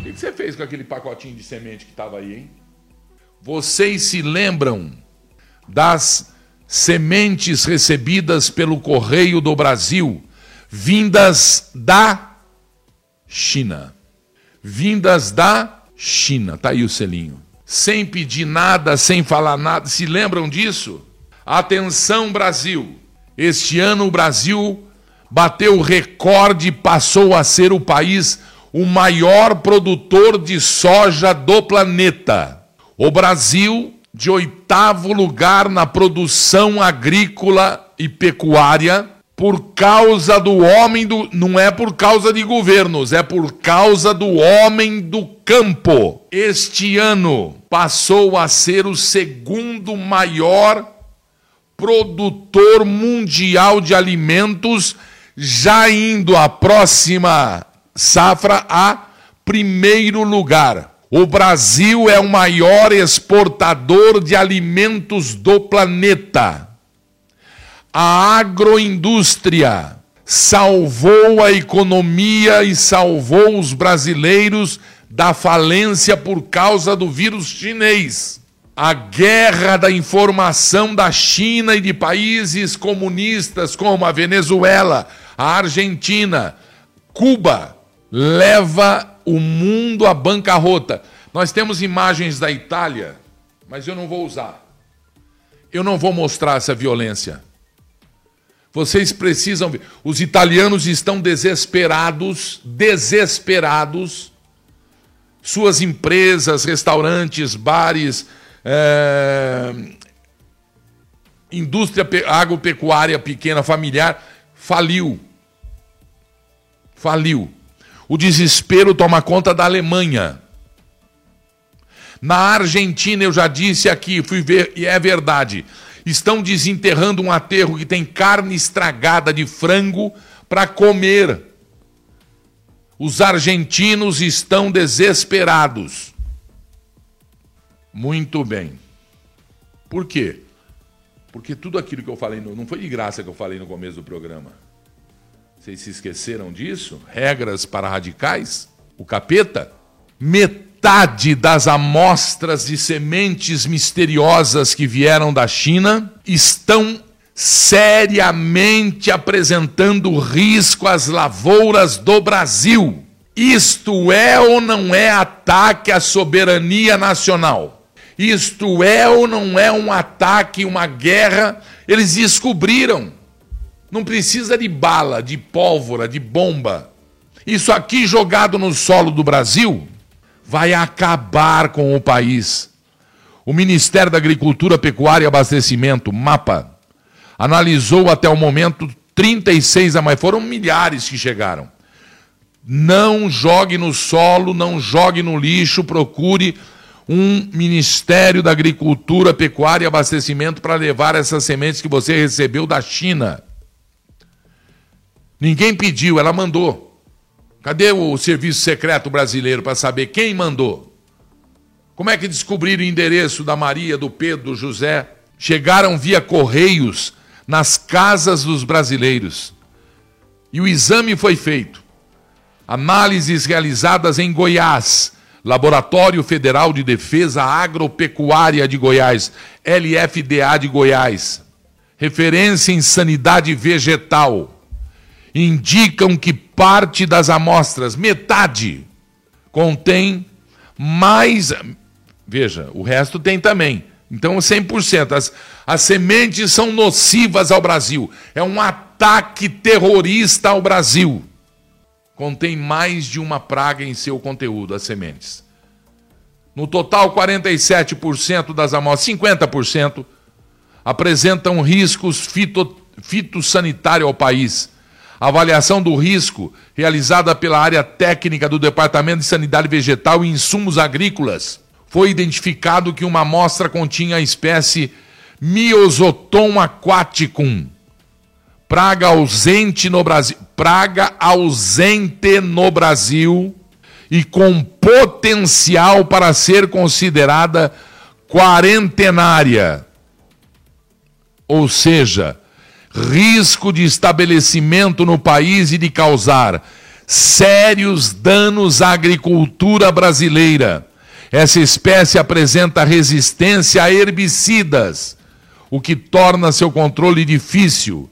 O que você fez com aquele pacotinho de semente que estava aí, hein? Vocês se lembram das sementes recebidas pelo Correio do Brasil, vindas da China. Vindas da China. Tá aí o selinho. Sem pedir nada, sem falar nada. Se lembram disso? Atenção, Brasil. Este ano o Brasil bateu o recorde e passou a ser o país o maior produtor de soja do planeta. O Brasil de oitavo lugar na produção agrícola e pecuária por causa do homem do. Não é por causa de governos, é por causa do homem do campo. Este ano passou a ser o segundo maior produtor mundial de alimentos, já indo a próxima safra a primeiro lugar. O Brasil é o maior exportador de alimentos do planeta. A agroindústria salvou a economia e salvou os brasileiros da falência por causa do vírus chinês. A guerra da informação da China e de países comunistas como a Venezuela, a Argentina, Cuba, leva o mundo à bancarrota. Nós temos imagens da Itália, mas eu não vou usar. Eu não vou mostrar essa violência. Vocês precisam ver. Os italianos estão desesperados, desesperados. Suas empresas, restaurantes, bares, é... indústria agropecuária pequena, familiar, faliu. Faliu. O desespero toma conta da Alemanha. Na Argentina, eu já disse aqui, fui ver, e é verdade. Estão desenterrando um aterro que tem carne estragada de frango para comer. Os argentinos estão desesperados. Muito bem. Por quê? Porque tudo aquilo que eu falei, não foi de graça que eu falei no começo do programa. Vocês se esqueceram disso? Regras para radicais? O capeta? Metade das amostras de sementes misteriosas que vieram da China estão seriamente apresentando risco às lavouras do Brasil. Isto é ou não é ataque à soberania nacional? Isto é ou não é um ataque, uma guerra? Eles descobriram não precisa de bala, de pólvora, de bomba. Isso aqui jogado no solo do Brasil vai acabar com o país. O Ministério da Agricultura, Pecuária e Abastecimento, MAPA, analisou até o momento 36 a mais, foram milhares que chegaram. Não jogue no solo, não jogue no lixo, procure um Ministério da Agricultura, Pecuária e Abastecimento para levar essas sementes que você recebeu da China. Ninguém pediu, ela mandou. Cadê o serviço secreto brasileiro para saber quem mandou? Como é que descobriram o endereço da Maria, do Pedro, do José? Chegaram via correios nas casas dos brasileiros. E o exame foi feito. Análises realizadas em Goiás, Laboratório Federal de Defesa Agropecuária de Goiás, LFDA de Goiás. Referência em sanidade vegetal indicam que parte das amostras, metade, contém mais. Veja, o resto tem também. Então, 100%. As, as sementes são nocivas ao Brasil. É um ataque terrorista ao Brasil. Contém mais de uma praga em seu conteúdo, as sementes. No total, 47% das amostras, 50%, apresentam riscos fito, fitossanitários ao país avaliação do risco realizada pela área técnica do Departamento de Sanidade Vegetal e Insumos Agrícolas, foi identificado que uma amostra continha a espécie Myosoton aquaticum, praga ausente no Brasil, praga ausente no Brasil e com potencial para ser considerada quarentenária. Ou seja, risco de estabelecimento no país e de causar sérios danos à agricultura brasileira. Essa espécie apresenta resistência a herbicidas, o que torna seu controle difícil.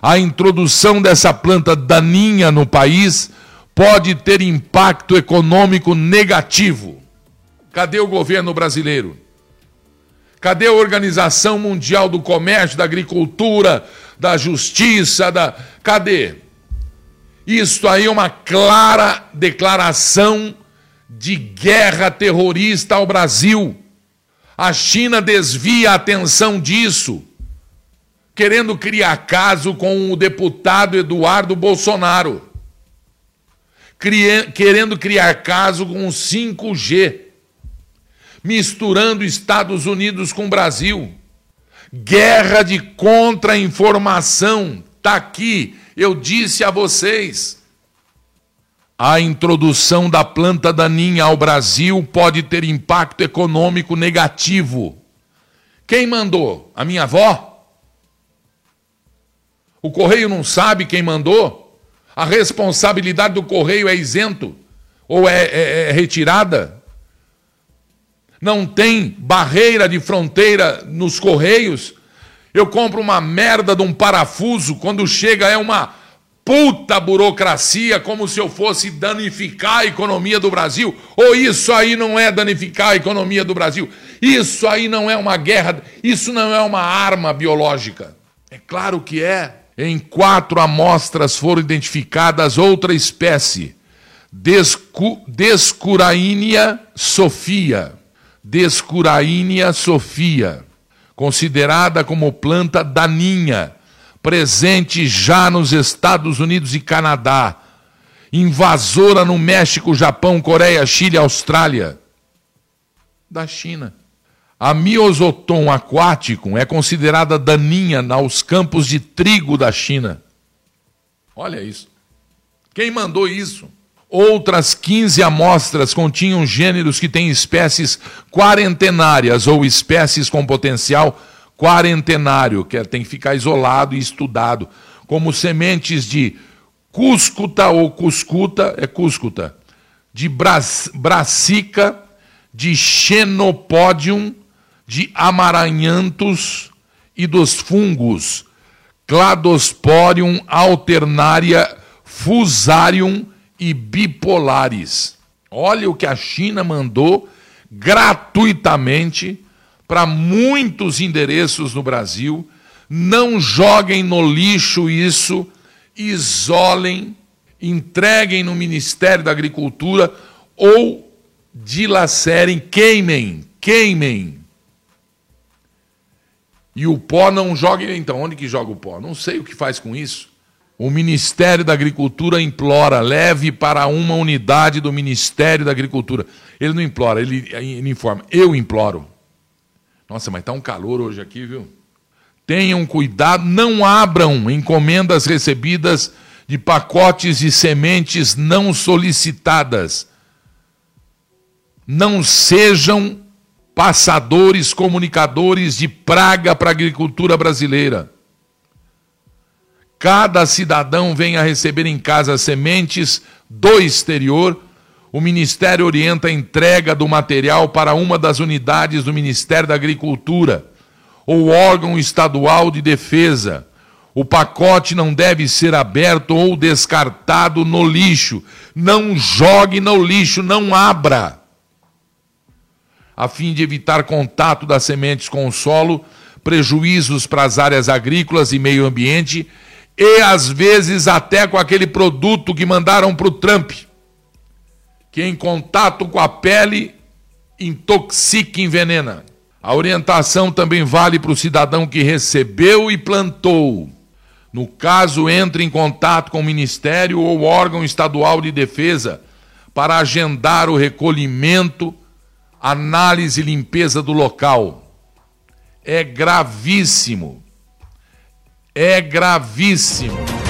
A introdução dessa planta daninha no país pode ter impacto econômico negativo. Cadê o governo brasileiro? Cadê a Organização Mundial do Comércio, da Agricultura, da Justiça, da. Cadê? Isso aí é uma clara declaração de guerra terrorista ao Brasil. A China desvia a atenção disso, querendo criar caso com o deputado Eduardo Bolsonaro, querendo criar caso com o 5G, misturando Estados Unidos com Brasil. Guerra de contra-informação. Está aqui eu disse a vocês: a introdução da planta daninha ao Brasil pode ter impacto econômico negativo. Quem mandou? A minha avó? O correio não sabe quem mandou? A responsabilidade do correio é isento? Ou é, é, é retirada? Não tem barreira de fronteira nos correios? Eu compro uma merda de um parafuso, quando chega é uma puta burocracia, como se eu fosse danificar a economia do Brasil. Ou isso aí não é danificar a economia do Brasil? Isso aí não é uma guerra, isso não é uma arma biológica. É claro que é. Em quatro amostras foram identificadas outra espécie, Descu Descuraínia sofia. Descuraínia sofia considerada como planta daninha, presente já nos Estados Unidos e Canadá, invasora no México, Japão, Coreia, Chile, Austrália, da China. A Miosoton aquático é considerada daninha nos campos de trigo da China. Olha isso. Quem mandou isso? Outras 15 amostras continham gêneros que têm espécies quarentenárias ou espécies com potencial quarentenário, que é, tem que ficar isolado e estudado, como sementes de cuscuta ou cuscuta, é cuscuta, de brassica, de xenopodium, de amaranhantos e dos fungos Cladosporium alternaria fusarium e bipolares. Olha o que a China mandou gratuitamente para muitos endereços no Brasil. Não joguem no lixo isso, isolem, entreguem no Ministério da Agricultura ou dilacerem, queimem, queimem. E o pó não jogue, então, onde que joga o pó? Não sei o que faz com isso. O Ministério da Agricultura implora, leve para uma unidade do Ministério da Agricultura. Ele não implora, ele, ele informa. Eu imploro. Nossa, mas está um calor hoje aqui, viu? Tenham cuidado, não abram encomendas recebidas de pacotes de sementes não solicitadas. Não sejam passadores, comunicadores de praga para a agricultura brasileira. Cada cidadão vem a receber em casa sementes do exterior. O Ministério orienta a entrega do material para uma das unidades do Ministério da Agricultura ou órgão estadual de defesa. O pacote não deve ser aberto ou descartado no lixo. Não jogue no lixo, não abra. A fim de evitar contato das sementes com o solo, prejuízos para as áreas agrícolas e meio ambiente e às vezes até com aquele produto que mandaram para o Trump, que em contato com a pele intoxica e envenena. A orientação também vale para o cidadão que recebeu e plantou. No caso, entre em contato com o Ministério ou órgão estadual de defesa para agendar o recolhimento, análise e limpeza do local. É gravíssimo é gravíssimo.